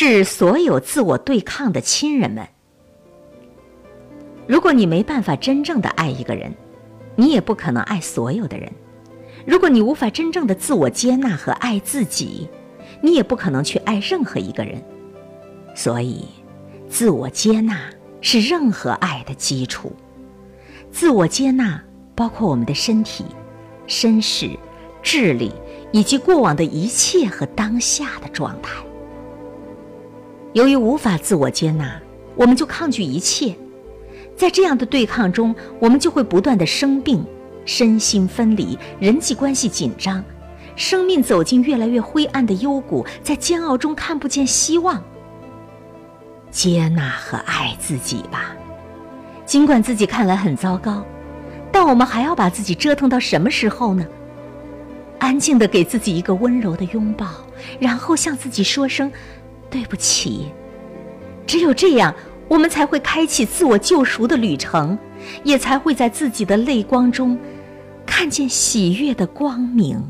致所有自我对抗的亲人们。如果你没办法真正的爱一个人，你也不可能爱所有的人。如果你无法真正的自我接纳和爱自己，你也不可能去爱任何一个人。所以，自我接纳是任何爱的基础。自我接纳包括我们的身体、身世、智力以及过往的一切和当下的状态。由于无法自我接纳，我们就抗拒一切。在这样的对抗中，我们就会不断的生病。身心分离，人际关系紧张，生命走进越来越灰暗的幽谷，在煎熬中看不见希望。接纳和爱自己吧，尽管自己看来很糟糕，但我们还要把自己折腾到什么时候呢？安静的给自己一个温柔的拥抱，然后向自己说声对不起。只有这样，我们才会开启自我救赎的旅程。也才会在自己的泪光中，看见喜悦的光明。